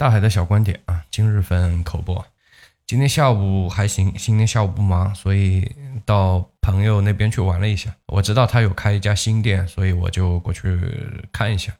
大海的小观点啊，今日份口播。今天下午还行，今天下午不忙，所以到朋友那边去玩了一下。我知道他有开一家新店，所以我就过去看一下。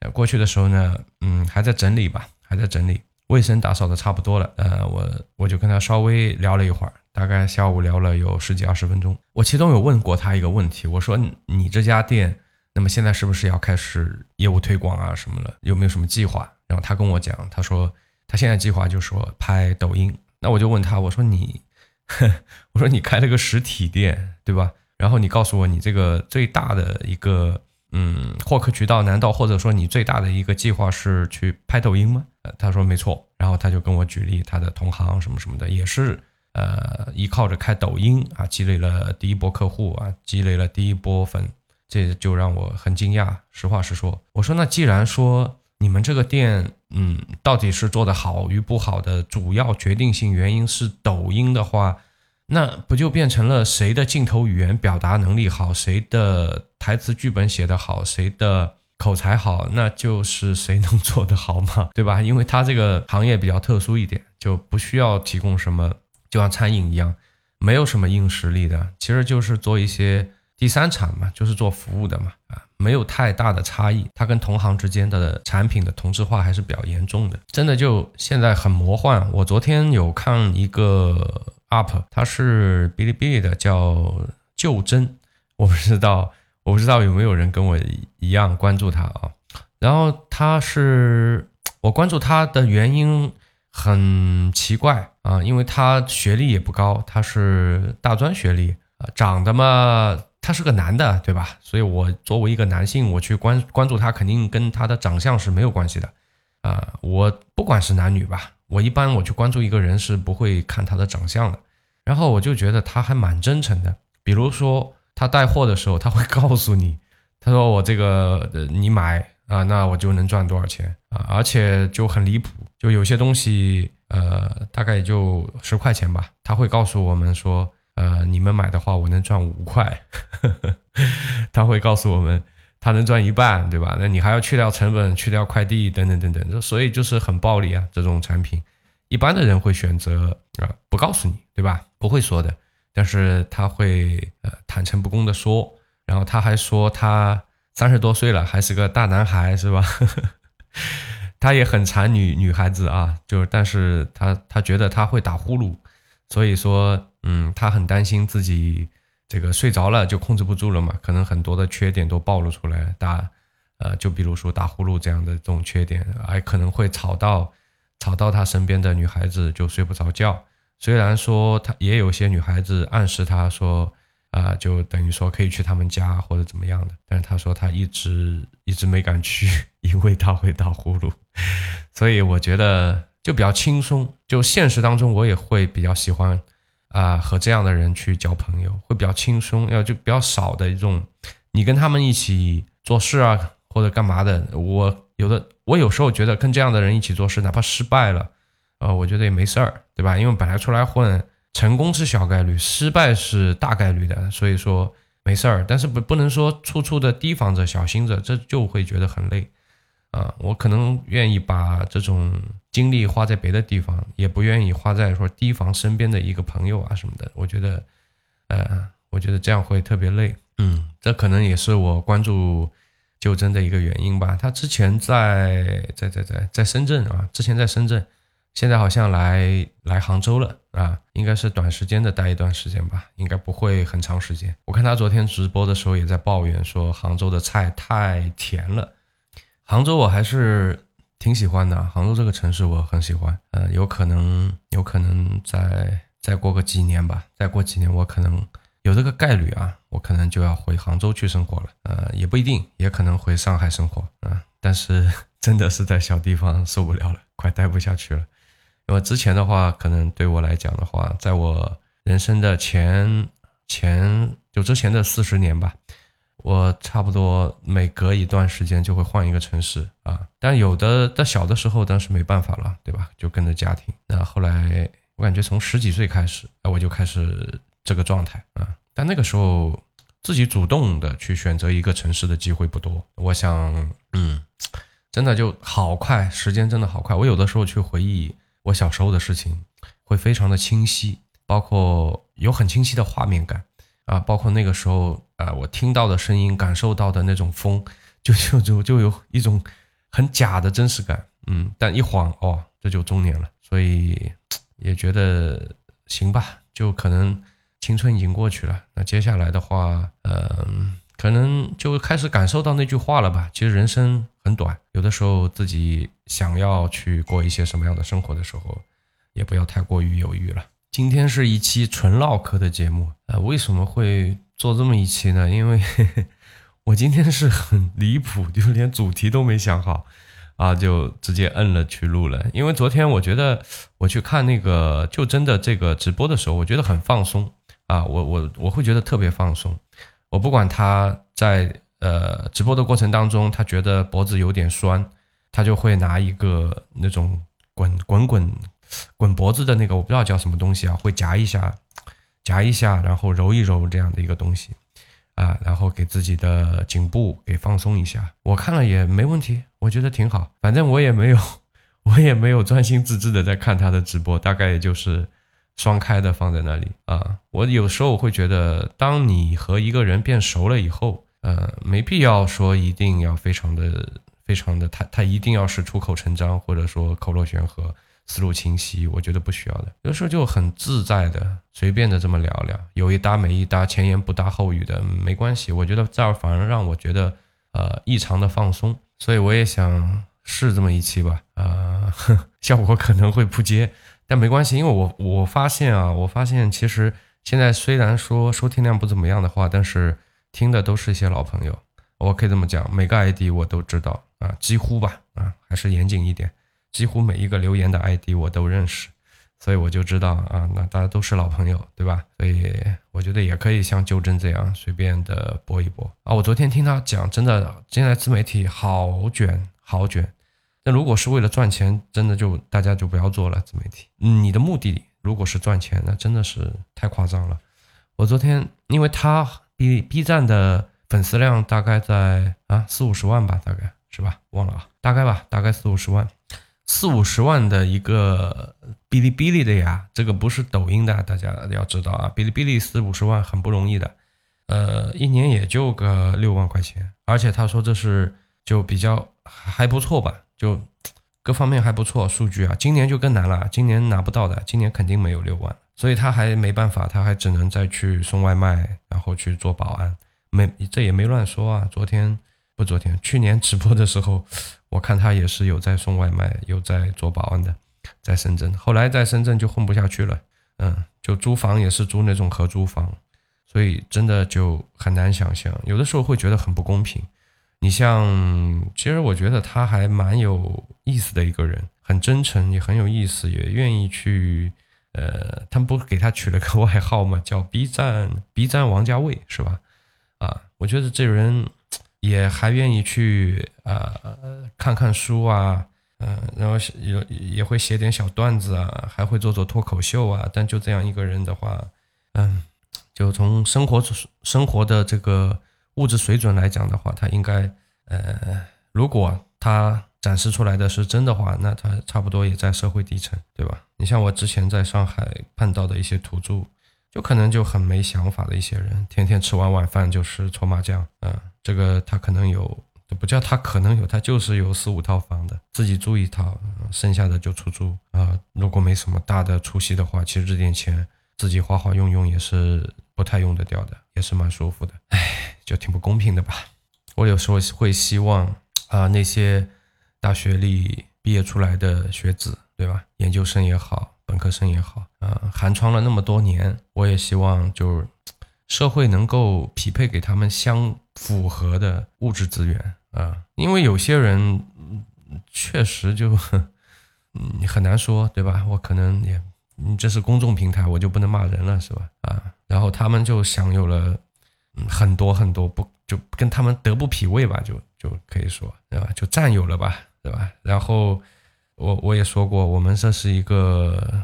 呃，过去的时候呢，嗯，还在整理吧，还在整理，卫生打扫的差不多了。呃，我我就跟他稍微聊了一会儿，大概下午聊了有十几二十分钟。我其中有问过他一个问题，我说你这家店，那么现在是不是要开始业务推广啊什么的？有没有什么计划？然后他跟我讲，他说他现在计划就说拍抖音。那我就问他，我说你，我说你开了个实体店，对吧？然后你告诉我你这个最大的一个嗯获客渠道，难道或者说你最大的一个计划是去拍抖音吗？他说没错。然后他就跟我举例他的同行什么什么的，也是呃依靠着开抖音啊积累了第一波客户啊，积累了第一波粉，这就让我很惊讶。实话实说，我说那既然说。你们这个店，嗯，到底是做的好与不好的主要决定性原因是抖音的话，那不就变成了谁的镜头语言表达能力好，谁的台词剧本写得好，谁的口才好，那就是谁能做得好嘛，对吧？因为他这个行业比较特殊一点，就不需要提供什么，就像餐饮一样，没有什么硬实力的，其实就是做一些。第三产嘛，就是做服务的嘛，啊，没有太大的差异。它跟同行之间的产品的同质化还是比较严重的，真的就现在很魔幻。我昨天有看一个 UP，它是哔哩哔哩的，叫就真，我不知道，我不知道有没有人跟我一样关注他啊。然后他是我关注他的原因很奇怪啊，因为他学历也不高，他是大专学历啊，长得嘛。他是个男的，对吧？所以我作为一个男性，我去关关注他，肯定跟他的长相是没有关系的，啊，我不管是男女吧，我一般我去关注一个人是不会看他的长相的。然后我就觉得他还蛮真诚的，比如说他带货的时候，他会告诉你，他说我这个你买啊，那我就能赚多少钱啊，而且就很离谱，就有些东西，呃，大概也就十块钱吧，他会告诉我们说。呃，你们买的话，我能赚五块，他会告诉我们，他能赚一半，对吧？那你还要去掉成本，去掉快递等等等等，所以就是很暴利啊。这种产品，一般的人会选择啊不告诉你，对吧？不会说的，但是他会呃坦诚不公的说，然后他还说他三十多岁了，还是个大男孩，是吧？他也很馋女女孩子啊，就是但是他他觉得他会打呼噜，所以说。嗯，他很担心自己这个睡着了就控制不住了嘛，可能很多的缺点都暴露出来，打呃，就比如说打呼噜这样的这种缺点，还可能会吵到吵到他身边的女孩子就睡不着觉。虽然说他也有些女孩子暗示他说啊，就等于说可以去他们家或者怎么样的，但是他说他一直一直没敢去，因为他会打呼噜。所以我觉得就比较轻松，就现实当中我也会比较喜欢。啊，和这样的人去交朋友会比较轻松，要就比较少的一种，你跟他们一起做事啊，或者干嘛的，我有的我有时候觉得跟这样的人一起做事，哪怕失败了，呃，我觉得也没事儿，对吧？因为本来出来混，成功是小概率，失败是大概率的，所以说没事儿。但是不不能说处处的提防着、小心着，这就会觉得很累。啊，我可能愿意把这种精力花在别的地方，也不愿意花在说提防身边的一个朋友啊什么的。我觉得，呃，我觉得这样会特别累。嗯，这可能也是我关注就真的一个原因吧。他之前在在在在在深圳啊，之前在深圳，现在好像来来杭州了啊，应该是短时间的待一段时间吧，应该不会很长时间。我看他昨天直播的时候也在抱怨说，杭州的菜太甜了。杭州我还是挺喜欢的，杭州这个城市我很喜欢。呃，有可能，有可能再再过个几年吧，再过几年我可能有这个概率啊，我可能就要回杭州去生活了。呃，也不一定，也可能回上海生活啊。但是 真的是在小地方受不了了，快待不下去了。因为之前的话，可能对我来讲的话，在我人生的前前就之前的四十年吧。我差不多每隔一段时间就会换一个城市啊，但有的在小的时候当时没办法了，对吧？就跟着家庭。那后来我感觉从十几岁开始，我就开始这个状态啊。但那个时候自己主动的去选择一个城市的机会不多。我想，嗯，真的就好快，时间真的好快。我有的时候去回忆我小时候的事情，会非常的清晰，包括有很清晰的画面感啊，包括那个时候啊，我听到的声音，感受到的那种风，就就就就有一种很假的真实感。嗯，但一晃哦，这就中年了，所以也觉得行吧，就可能青春已经过去了。那接下来的话，嗯。可能就开始感受到那句话了吧。其实人生很短，有的时候自己想要去过一些什么样的生活的时候，也不要太过于犹豫了。今天是一期纯唠嗑的节目啊，为什么会做这么一期呢？因为 我今天是很离谱，就连主题都没想好啊，就直接摁了去录了。因为昨天我觉得我去看那个就真的这个直播的时候，我觉得很放松啊，我我我会觉得特别放松。我不管他在呃直播的过程当中，他觉得脖子有点酸，他就会拿一个那种滚滚滚滚脖子的那个，我不知道叫什么东西啊，会夹一下，夹一下，然后揉一揉这样的一个东西啊，然后给自己的颈部给放松一下。我看了也没问题，我觉得挺好。反正我也没有，我也没有专心致志的在看他的直播，大概也就是。双开的放在那里啊，我有时候会觉得，当你和一个人变熟了以后，呃，没必要说一定要非常的、非常的，他他一定要是出口成章，或者说口若悬河、思路清晰，我觉得不需要的。有时候就很自在的、随便的这么聊聊，有一搭没一搭，前言不搭后语的，没关系。我觉得这儿反而让我觉得，呃，异常的放松。所以我也想试这么一期吧，啊，效果可能会不接。但没关系，因为我我发现啊，我发现其实现在虽然说收听量不怎么样的话，但是听的都是一些老朋友。我可以这么讲，每个 ID 我都知道啊，几乎吧啊，还是严谨一点，几乎每一个留言的 ID 我都认识，所以我就知道啊，那大家都是老朋友，对吧？所以我觉得也可以像纠正这样随便的播一播啊。我昨天听他讲，真的现在自媒体好卷，好卷。那如果是为了赚钱，真的就大家就不要做了自媒体。你的目的如果是赚钱，那真的是太夸张了。我昨天因为他 B B 站的粉丝量大概在啊四五十万吧，大概是吧？忘了啊，大概吧，大概四五十万，四五十万的一个哔哩哔哩的呀，这个不是抖音的，大家要知道啊，哔哩哔哩四五十万很不容易的，呃，一年也就个六万块钱，而且他说这是就比较还不错吧。就各方面还不错，数据啊，今年就更难了，今年拿不到的，今年肯定没有六万，所以他还没办法，他还只能再去送外卖，然后去做保安，没这也没乱说啊。昨天不昨天，去年直播的时候，我看他也是有在送外卖，有在做保安的，在深圳，后来在深圳就混不下去了，嗯，就租房也是租那种合租房，所以真的就很难想象，有的时候会觉得很不公平。你像，其实我觉得他还蛮有意思的一个人，很真诚，也很有意思，也愿意去。呃，他们不给他取了个外号嘛，叫 B 站 B 站王家卫，是吧？啊，我觉得这人也还愿意去啊，看看书啊，嗯，然后也也会写点小段子啊，还会做做脱口秀啊。但就这样一个人的话，嗯，就从生活生活的这个。物质水准来讲的话，他应该，呃，如果他展示出来的是真的话，那他差不多也在社会底层，对吧？你像我之前在上海碰到的一些土著，就可能就很没想法的一些人，天天吃完晚饭就是搓麻将，嗯，这个他可能有，不叫他可能有，他就是有四五套房的，自己住一套，剩下的就出租啊。如果没什么大的出息的话，其实这点钱自己花花用用也是不太用得掉的，也是蛮舒服的，唉。就挺不公平的吧？我有时候会希望啊，那些大学里毕业出来的学子，对吧？研究生也好，本科生也好，啊，寒窗了那么多年，我也希望就社会能够匹配给他们相符合的物质资源啊，因为有些人确实就 嗯很难说，对吧？我可能也，你这是公众平台，我就不能骂人了，是吧？啊，然后他们就享有了。很多很多不就跟他们德不匹配吧，就就可以说对吧？就占有了吧，对吧？然后我我也说过，我们这是一个，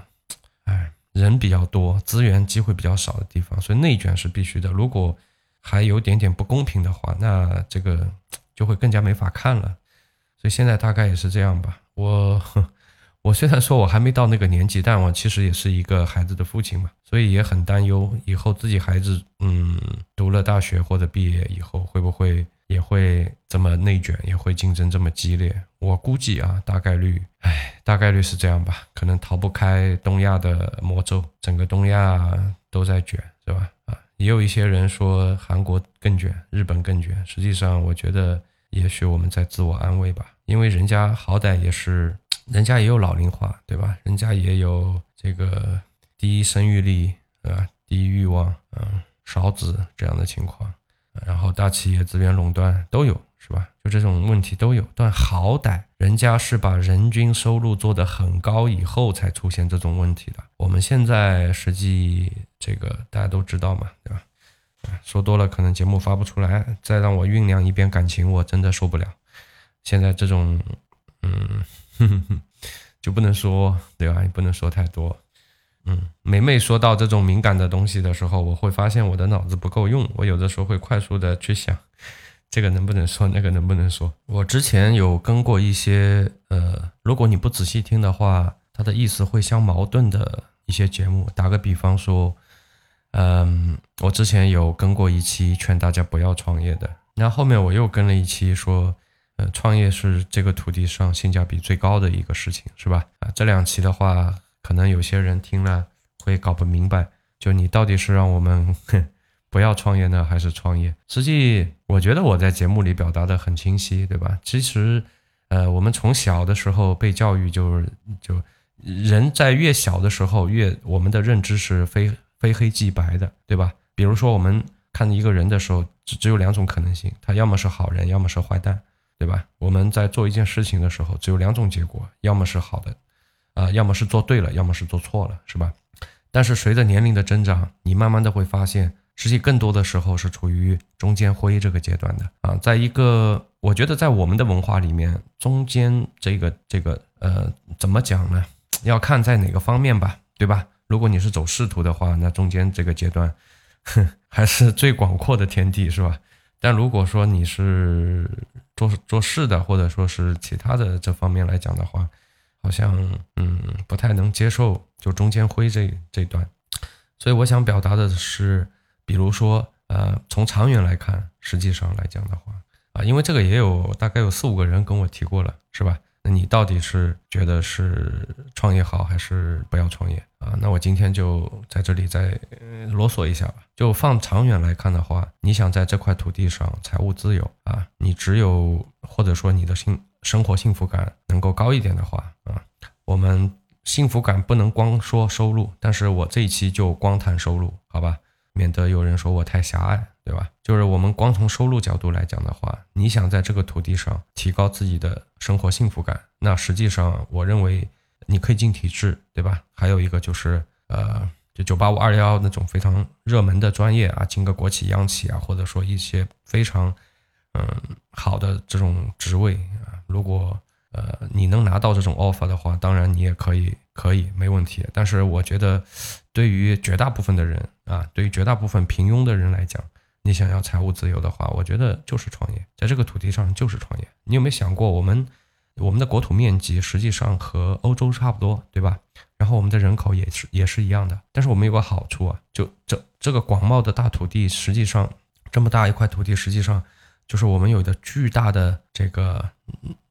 人比较多，资源机会比较少的地方，所以内卷是必须的。如果还有点点不公平的话，那这个就会更加没法看了。所以现在大概也是这样吧。我我虽然说我还没到那个年纪，但我其实也是一个孩子的父亲嘛，所以也很担忧以后自己孩子嗯读了大学或者毕业以后会不会也会这么内卷，也会竞争这么激烈。我估计啊，大概率，哎，大概率是这样吧，可能逃不开东亚的魔咒，整个东亚都在卷，是吧？啊，也有一些人说韩国更卷，日本更卷，实际上我觉得。也许我们在自我安慰吧，因为人家好歹也是，人家也有老龄化，对吧？人家也有这个低生育力，啊，低欲望，嗯，少子这样的情况，然后大企业资源垄断都有，是吧？就这种问题都有，但好歹人家是把人均收入做得很高以后才出现这种问题的。我们现在实际这个大家都知道嘛，对吧？说多了可能节目发不出来，再让我酝酿一遍感情，我真的受不了。现在这种，嗯，就不能说对吧？也不能说太多。嗯，每每说到这种敏感的东西的时候，我会发现我的脑子不够用。我有的时候会快速的去想，这个能不能说，那个能不能说。我之前有跟过一些，呃，如果你不仔细听的话，它的意思会相矛盾的一些节目。打个比方说。嗯，我之前有跟过一期劝大家不要创业的，那后面我又跟了一期说，呃，创业是这个土地上性价比最高的一个事情，是吧？啊，这两期的话，可能有些人听了会搞不明白，就你到底是让我们 不要创业呢，还是创业？实际我觉得我在节目里表达的很清晰，对吧？其实，呃，我们从小的时候被教育，就是就人在越小的时候，越我们的认知是非。非黑即白的，对吧？比如说，我们看一个人的时候，只只有两种可能性，他要么是好人，要么是坏蛋，对吧？我们在做一件事情的时候，只有两种结果，要么是好的，啊，要么是做对了，要么是做错了，是吧？但是随着年龄的增长，你慢慢的会发现，实际更多的时候是处于中间灰这个阶段的啊。在一个，我觉得在我们的文化里面，中间这个这个呃，怎么讲呢？要看在哪个方面吧，对吧？如果你是走仕途的话，那中间这个阶段，哼，还是最广阔的天地，是吧？但如果说你是做做事的，或者说是其他的这方面来讲的话，好像嗯不太能接受就中间灰这这段。所以我想表达的是，比如说呃，从长远来看，实际上来讲的话啊，因为这个也有大概有四五个人跟我提过了，是吧？那你到底是觉得是创业好还是不要创业啊？那我今天就在这里再啰嗦一下吧。就放长远来看的话，你想在这块土地上财务自由啊，你只有或者说你的幸生活幸福感能够高一点的话啊，我们幸福感不能光说收入，但是我这一期就光谈收入，好吧？免得有人说我太狭隘，对吧？就是我们光从收入角度来讲的话，你想在这个土地上提高自己的生活幸福感，那实际上我认为你可以进体制，对吧？还有一个就是呃，就九八五二幺幺那种非常热门的专业啊，进个国企、央企啊，或者说一些非常嗯好的这种职位啊，如果呃你能拿到这种 offer 的话，当然你也可以。可以没问题，但是我觉得，对于绝大部分的人啊，对于绝大部分平庸的人来讲，你想要财务自由的话，我觉得就是创业，在这个土地上就是创业。你有没有想过，我们我们的国土面积实际上和欧洲差不多，对吧？然后我们的人口也是也是一样的，但是我们有个好处啊，就这这个广袤的大土地，实际上这么大一块土地，实际上就是我们有的巨大的这个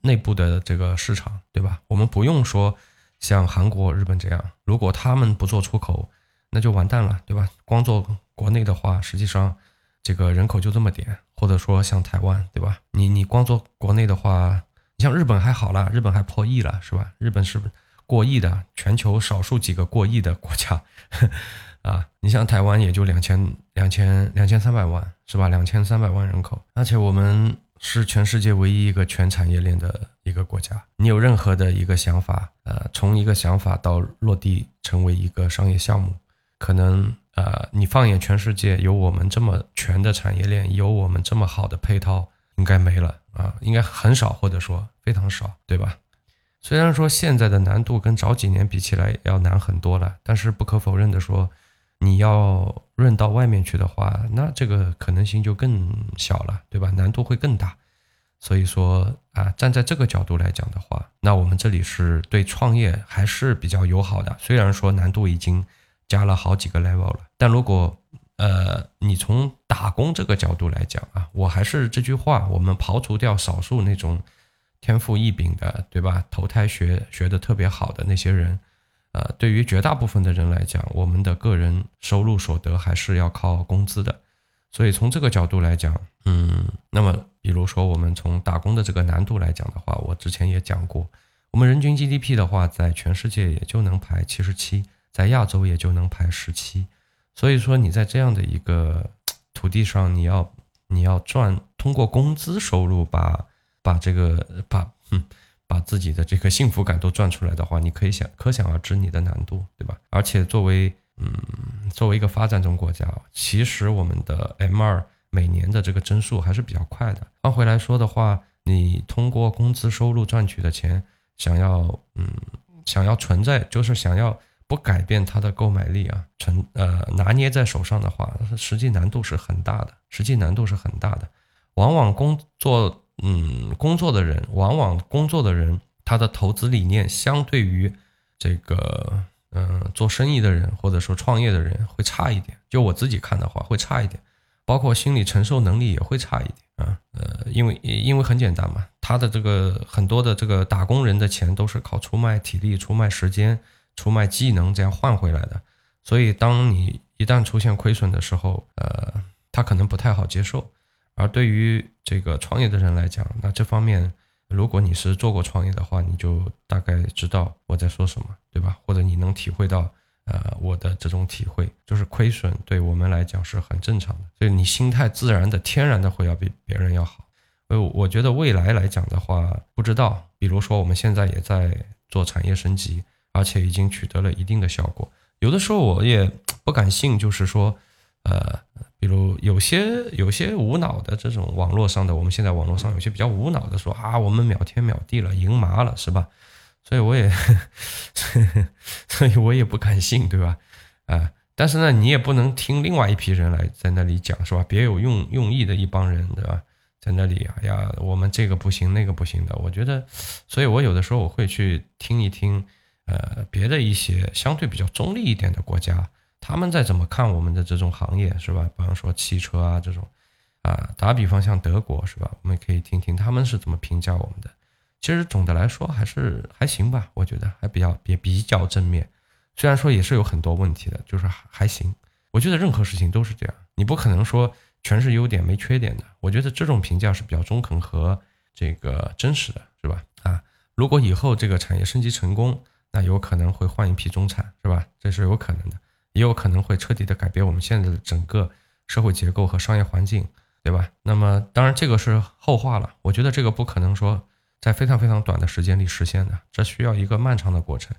内部的这个市场，对吧？我们不用说。像韩国、日本这样，如果他们不做出口，那就完蛋了，对吧？光做国内的话，实际上这个人口就这么点，或者说像台湾，对吧？你你光做国内的话，你像日本还好了，日本还破亿了，是吧？日本是过亿的，全球少数几个过亿的国家 啊。你像台湾也就两千两千两千三百万，是吧？两千三百万人口，而且我们。是全世界唯一一个全产业链的一个国家。你有任何的一个想法，呃，从一个想法到落地成为一个商业项目，可能呃，你放眼全世界，有我们这么全的产业链，有我们这么好的配套，应该没了啊，应该很少，或者说非常少，对吧？虽然说现在的难度跟早几年比起来要难很多了，但是不可否认的说。你要润到外面去的话，那这个可能性就更小了，对吧？难度会更大。所以说啊，站在这个角度来讲的话，那我们这里是对创业还是比较友好的。虽然说难度已经加了好几个 level 了，但如果呃你从打工这个角度来讲啊，我还是这句话，我们刨除掉少数那种天赋异禀的，对吧？投胎学学的特别好的那些人，呃，对于绝大部分的人来讲，我们的个人收入所得还是要靠工资的。所以从这个角度来讲，嗯，那么比如说我们从打工的这个难度来讲的话，我之前也讲过，我们人均 GDP 的话，在全世界也就能排七十七，在亚洲也就能排十七。所以说你在这样的一个土地上，你要你要赚，通过工资收入把把这个把嗯把自己的这个幸福感都赚出来的话，你可以想可想而知你的难度，对吧？而且作为嗯，作为一个发展中国家，其实我们的 M 二每年的这个增速还是比较快的。换回来说的话，你通过工资收入赚取的钱，想要嗯想要存在，就是想要不改变它的购买力啊，存呃拿捏在手上的话，实际难度是很大的，实际难度是很大的。往往工作嗯工作的人，往往工作的人，他的投资理念相对于这个。嗯，做生意的人或者说创业的人会差一点，就我自己看的话会差一点，包括心理承受能力也会差一点啊。呃，因为因为很简单嘛，他的这个很多的这个打工人的钱都是靠出卖体力、出卖时间、出卖技能这样换回来的，所以当你一旦出现亏损的时候，呃，他可能不太好接受。而对于这个创业的人来讲，那这方面。如果你是做过创业的话，你就大概知道我在说什么，对吧？或者你能体会到，呃，我的这种体会，就是亏损对我们来讲是很正常的，所以你心态自然的、天然的会要比别人要好。呃，我觉得未来来讲的话，不知道，比如说我们现在也在做产业升级，而且已经取得了一定的效果。有的时候我也 不敢信，就是说，呃。比如有些有些无脑的这种网络上的，我们现在网络上有些比较无脑的说啊，我们秒天秒地了，赢麻了，是吧？所以我也，所以我也不敢信，对吧？啊，但是呢，你也不能听另外一批人来在那里讲，是吧？别有用用意的一帮人，对吧？在那里，哎呀，我们这个不行，那个不行的。我觉得，所以我有的时候我会去听一听，呃，别的一些相对比较中立一点的国家。他们在怎么看我们的这种行业是吧？比方说汽车啊这种，啊，打比方像德国是吧？我们可以听听他们是怎么评价我们的。其实总的来说还是还行吧，我觉得还比较也比较正面。虽然说也是有很多问题的，就是还还行。我觉得任何事情都是这样，你不可能说全是优点没缺点的。我觉得这种评价是比较中肯和这个真实的，是吧？啊，如果以后这个产业升级成功，那有可能会换一批中产，是吧？这是有可能的。也有可能会彻底的改变我们现在的整个社会结构和商业环境，对吧？那么当然这个是后话了。我觉得这个不可能说在非常非常短的时间里实现的，这需要一个漫长的过程。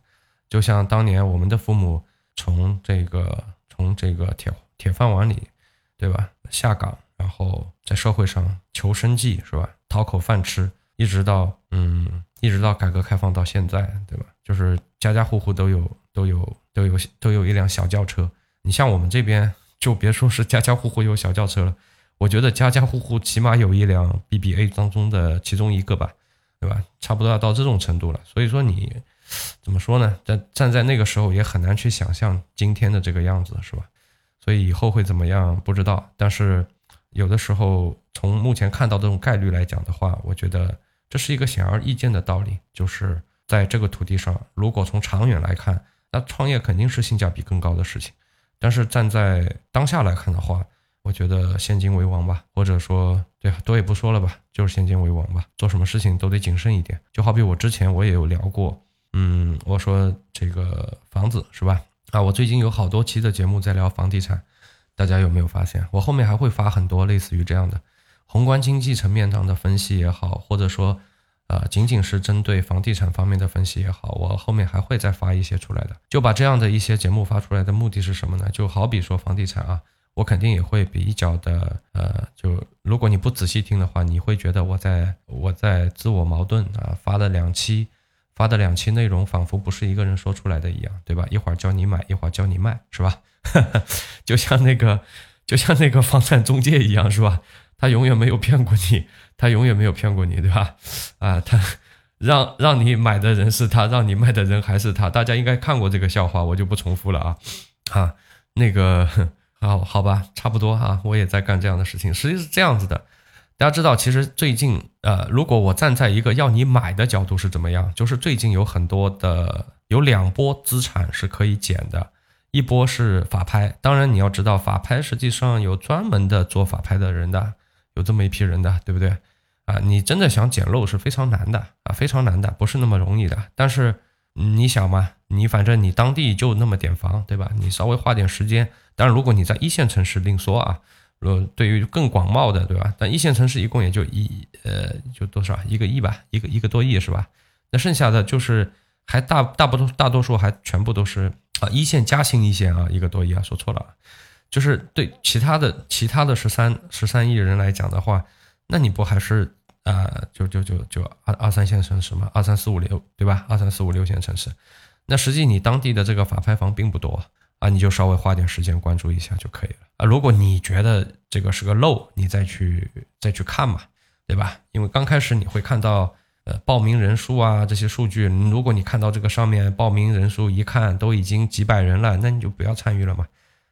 就像当年我们的父母从这个从这个铁铁饭碗里，对吧？下岗，然后在社会上求生计，是吧？讨口饭吃，一直到嗯，一直到改革开放到现在，对吧？就是家家户户都有都有。都有都有一辆小轿车，你像我们这边就别说是家家户户有小轿车了，我觉得家家户户起码有一辆 BBA 当中的其中一个吧，对吧？差不多要到这种程度了。所以说你怎么说呢？站站在那个时候也很难去想象今天的这个样子，是吧？所以以后会怎么样不知道。但是有的时候从目前看到这种概率来讲的话，我觉得这是一个显而易见的道理，就是在这个土地上，如果从长远来看。那创业肯定是性价比更高的事情，但是站在当下来看的话，我觉得现金为王吧，或者说对多也不说了吧，就是现金为王吧。做什么事情都得谨慎一点。就好比我之前我也有聊过，嗯，我说这个房子是吧？啊，我最近有好多期的节目在聊房地产，大家有没有发现？我后面还会发很多类似于这样的宏观经济层面上的分析也好，或者说。啊，仅仅是针对房地产方面的分析也好，我后面还会再发一些出来的。就把这样的一些节目发出来的目的是什么呢？就好比说房地产啊，我肯定也会比较的，呃，就如果你不仔细听的话，你会觉得我在我在自我矛盾啊。发的两期，发的两期内容仿佛不是一个人说出来的一样，对吧？一会儿教你买，一会儿教你卖，是吧？就像那个，就像那个房产中介一样，是吧？他永远没有骗过你，他永远没有骗过你，对吧？啊，他让让你买的人是他，让你卖的人还是他。大家应该看过这个笑话，我就不重复了啊。啊，那个，好好吧，差不多哈，我也在干这样的事情。实际是这样子的，大家知道，其实最近，呃，如果我站在一个要你买的角度是怎么样？就是最近有很多的，有两波资产是可以减的。一波是法拍，当然你要知道，法拍实际上有专门的做法拍的人的，有这么一批人的，对不对？啊，你真的想捡漏是非常难的啊，非常难的，不是那么容易的。但是你想嘛，你反正你当地就那么点房，对吧？你稍微花点时间，当然如果你在一线城市另说啊。如对于更广袤的，对吧？但一线城市一共也就一呃，就多少一个亿吧，一个一个多亿是吧？那剩下的就是还大大多大多数还全部都是。啊，一线加新一线啊，一个多亿啊，说错了，就是对其他的其他的十三十三亿人来讲的话，那你不还是啊，就就就就二二三线城市嘛，二三四五六对吧？二三四五六线城市，那实际你当地的这个法拍房并不多啊，你就稍微花点时间关注一下就可以了啊。如果你觉得这个是个漏，你再去再去看嘛，对吧？因为刚开始你会看到。呃，报名人数啊，这些数据，如果你看到这个上面报名人数一看都已经几百人了，那你就不要参与了嘛，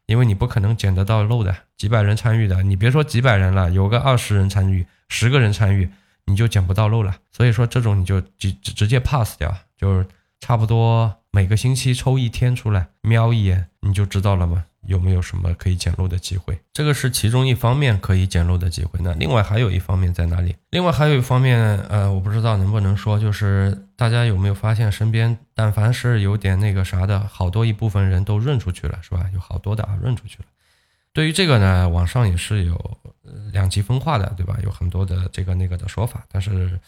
因为你不可能捡得到漏的，几百人参与的，你别说几百人了，有个二十人参与，十个人参与，你就捡不到漏了。所以说这种你就直直接 pass 掉，就是差不多每个星期抽一天出来瞄一眼，你就知道了嘛。有没有什么可以捡漏的机会？这个是其中一方面可以捡漏的机会。那另外还有一方面在哪里？另外还有一方面，呃，我不知道能不能说，就是大家有没有发现，身边但凡是有点那个啥的，好多一部分人都润出去了，是吧？有好多的啊，润出去了。对于这个呢，网上也是有两极分化的，对吧？有很多的这个那个的说法，但是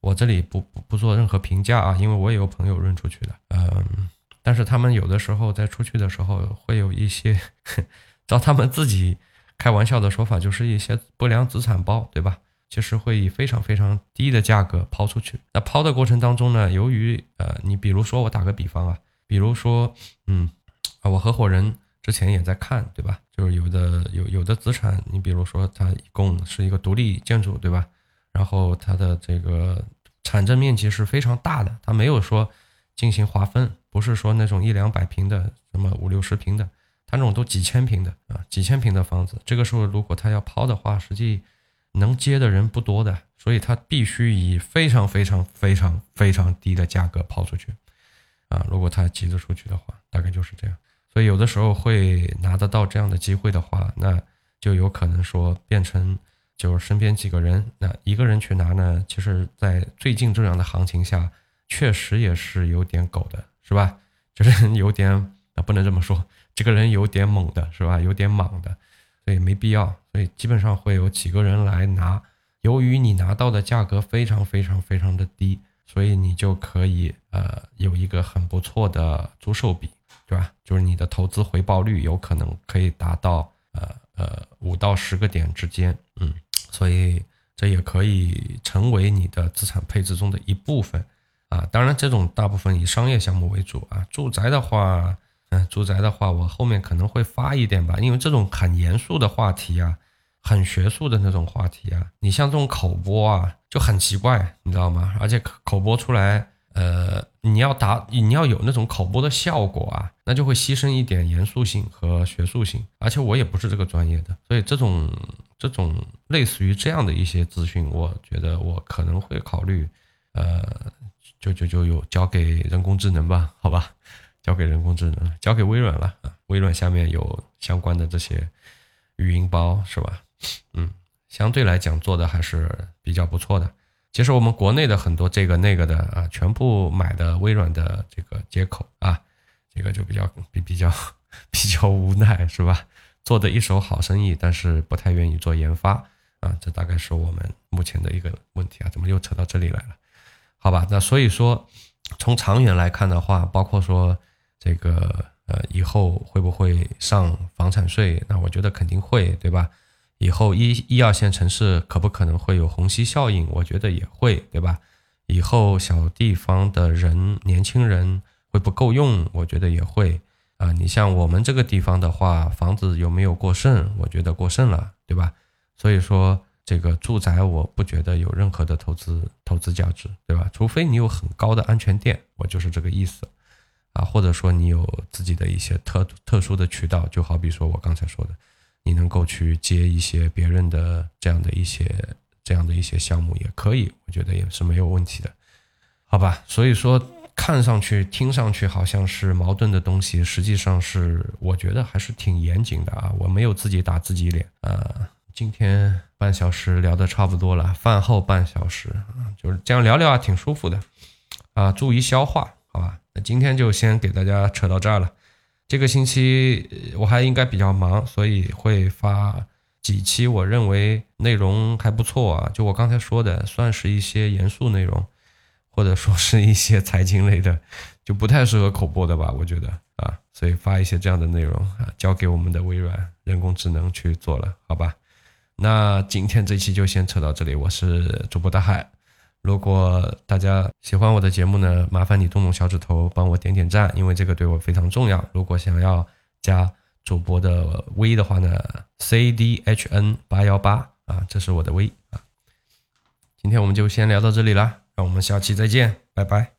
我这里不不不做任何评价啊，因为我也有朋友润出去的，嗯。但是他们有的时候在出去的时候会有一些，照他们自己开玩笑的说法，就是一些不良资产包，对吧？其实会以非常非常低的价格抛出去。那抛的过程当中呢，由于呃，你比如说我打个比方啊，比如说嗯啊，我合伙人之前也在看，对吧？就是有的有有的资产，你比如说它一共是一个独立建筑，对吧？然后它的这个产证面积是非常大的，它没有说进行划分。不是说那种一两百平的，什么五六十平的，他那种都几千平的啊，几千平的房子，这个时候如果他要抛的话，实际能接的人不多的，所以他必须以非常非常非常非常低的价格抛出去啊。如果他急着出去的话，大概就是这样。所以有的时候会拿得到这样的机会的话，那就有可能说变成就是身边几个人，那一个人去拿呢，其实在最近这样的行情下，确实也是有点狗的。是吧？就是有点啊，不能这么说，这个人有点猛的，是吧？有点莽的，所以没必要。所以基本上会有几个人来拿。由于你拿到的价格非常非常非常的低，所以你就可以呃有一个很不错的租售比，对吧？就是你的投资回报率有可能可以达到呃呃五到十个点之间，嗯，所以这也可以成为你的资产配置中的一部分。啊，当然，这种大部分以商业项目为主啊。住宅的话，嗯，住宅的话，我后面可能会发一点吧，因为这种很严肃的话题啊，很学术的那种话题啊，你像这种口播啊，就很奇怪，你知道吗？而且口口播出来，呃，你要达，你要有那种口播的效果啊，那就会牺牲一点严肃性和学术性。而且我也不是这个专业的，所以这种这种类似于这样的一些资讯，我觉得我可能会考虑，呃。就就就有交给人工智能吧，好吧，交给人工智能，交给微软了啊。微软下面有相关的这些语音包，是吧？嗯，相对来讲做的还是比较不错的。其实我们国内的很多这个那个的啊，全部买的微软的这个接口啊，这个就比较比比较比较无奈，是吧？做的一手好生意，但是不太愿意做研发啊，这大概是我们目前的一个问题啊。怎么又扯到这里来了？好吧，那所以说，从长远来看的话，包括说这个呃以后会不会上房产税？那我觉得肯定会，对吧？以后一一二线城市可不可能会有虹吸效应？我觉得也会，对吧？以后小地方的人年轻人会不够用？我觉得也会。啊。你像我们这个地方的话，房子有没有过剩？我觉得过剩了，对吧？所以说这个住宅我不觉得有任何的投资投资价值，对吧？除非你有很高的安全垫，我就是这个意思啊。或者说你有自己的一些特特殊的渠道，就好比说我刚才说的，你能够去接一些别人的这样的一些这样的一些项目也可以，我觉得也是没有问题的，好吧？所以说看上去听上去好像是矛盾的东西，实际上是我觉得还是挺严谨的啊。我没有自己打自己脸啊。今天半小时聊的差不多了，饭后半小时啊，就是这样聊聊啊，挺舒服的啊，注意消化，好吧？那今天就先给大家扯到这儿了。这个星期我还应该比较忙，所以会发几期我认为内容还不错啊，就我刚才说的，算是一些严肃内容，或者说是一些财经类的，就不太适合口播的吧，我觉得啊，所以发一些这样的内容啊，交给我们的微软人工智能去做了，好吧？那今天这期就先扯到这里，我是主播大海。如果大家喜欢我的节目呢，麻烦你动动小指头帮我点点赞，因为这个对我非常重要。如果想要加主播的微的话呢，C D H N 八幺八啊，这是我的微啊。今天我们就先聊到这里啦，让我们下期再见，拜拜。